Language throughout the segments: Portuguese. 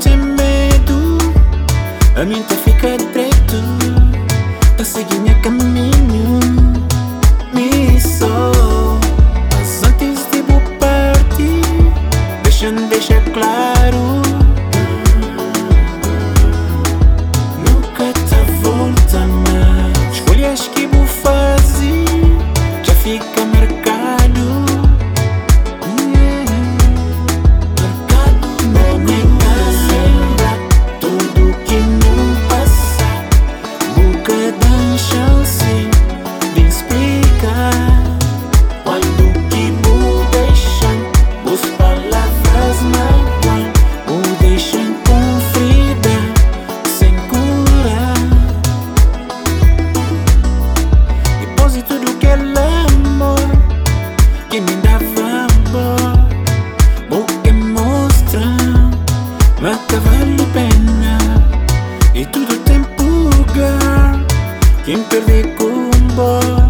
tem medo, a mim tá fica preto, tá seguindo meu caminho, me sou. Mas antes de partir, deixa, deixa claro. vale la pena. Y todo el girl Quien pierde con vos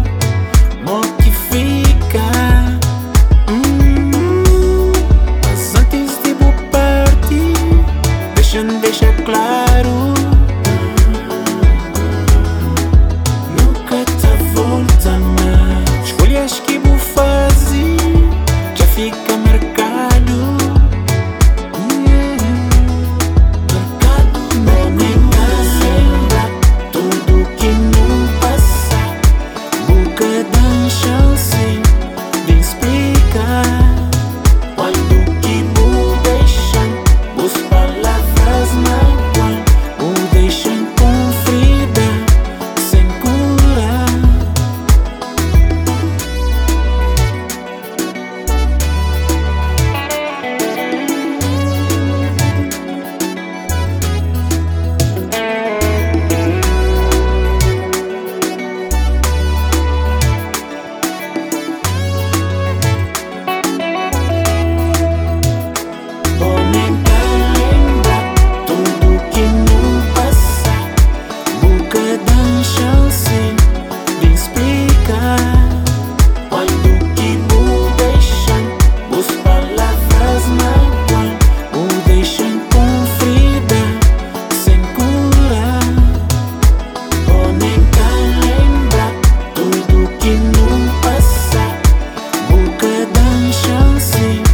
assim.